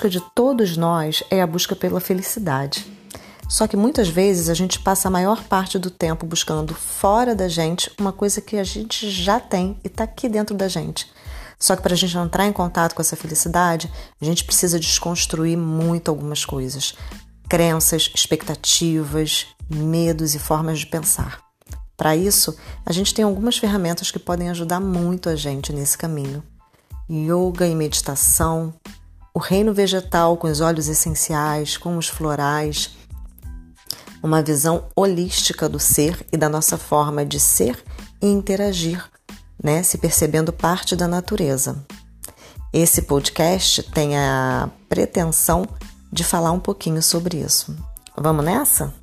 busca de todos nós é a busca pela felicidade. Só que muitas vezes a gente passa a maior parte do tempo buscando fora da gente uma coisa que a gente já tem e está aqui dentro da gente. Só que para a gente entrar em contato com essa felicidade, a gente precisa desconstruir muito algumas coisas: crenças, expectativas, medos e formas de pensar. Para isso, a gente tem algumas ferramentas que podem ajudar muito a gente nesse caminho: yoga e meditação, o reino vegetal com os óleos essenciais, com os florais, uma visão holística do ser e da nossa forma de ser e interagir, né, se percebendo parte da natureza. Esse podcast tem a pretensão de falar um pouquinho sobre isso. Vamos nessa?